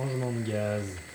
Changement de gaz.